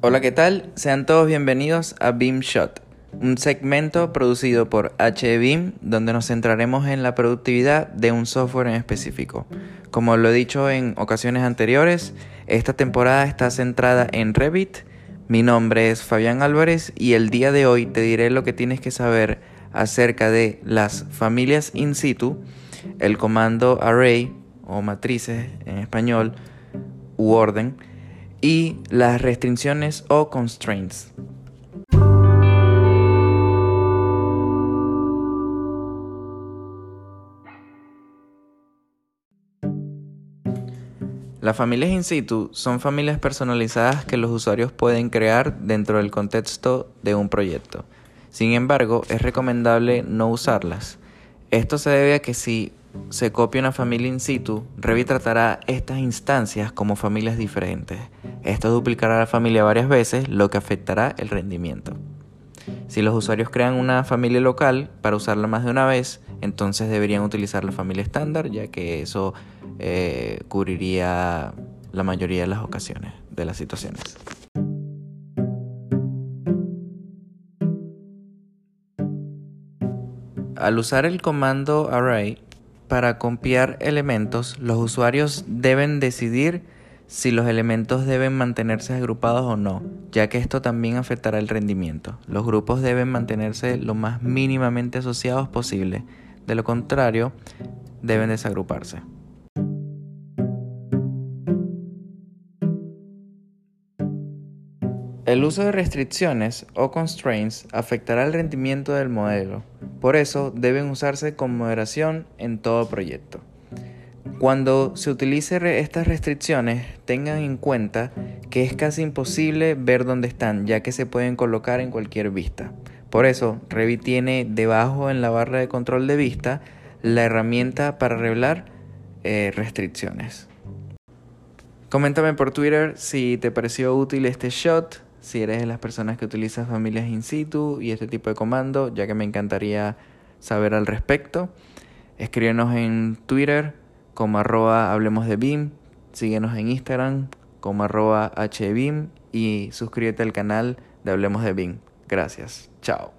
Hola, ¿qué tal? Sean todos bienvenidos a Beam Shot, un segmento producido por HBeam donde nos centraremos en la productividad de un software en específico. Como lo he dicho en ocasiones anteriores, esta temporada está centrada en Revit. Mi nombre es Fabián Álvarez y el día de hoy te diré lo que tienes que saber acerca de las familias in situ, el comando array o matrices en español u orden, y las restricciones o constraints. Las familias in situ son familias personalizadas que los usuarios pueden crear dentro del contexto de un proyecto. Sin embargo, es recomendable no usarlas. Esto se debe a que si se copia una familia in situ, Revit tratará estas instancias como familias diferentes. Esto duplicará la familia varias veces, lo que afectará el rendimiento. Si los usuarios crean una familia local para usarla más de una vez, entonces deberían utilizar la familia estándar, ya que eso eh, cubriría la mayoría de las ocasiones, de las situaciones. Al usar el comando array para copiar elementos, los usuarios deben decidir si los elementos deben mantenerse agrupados o no, ya que esto también afectará el rendimiento. Los grupos deben mantenerse lo más mínimamente asociados posible, de lo contrario, deben desagruparse. El uso de restricciones o constraints afectará el rendimiento del modelo, por eso deben usarse con moderación en todo proyecto. Cuando se utilice estas restricciones, tengan en cuenta que es casi imposible ver dónde están, ya que se pueden colocar en cualquier vista. Por eso, Revit tiene debajo en la barra de control de vista la herramienta para revelar eh, restricciones. Coméntame por Twitter si te pareció útil este shot, si eres de las personas que utilizas familias in situ y este tipo de comando, ya que me encantaría saber al respecto. Escríbenos en Twitter como arroba hablemos de BIM, síguenos en Instagram como arroba HBIM y suscríbete al canal de Hablemos de BIM. Gracias, chao.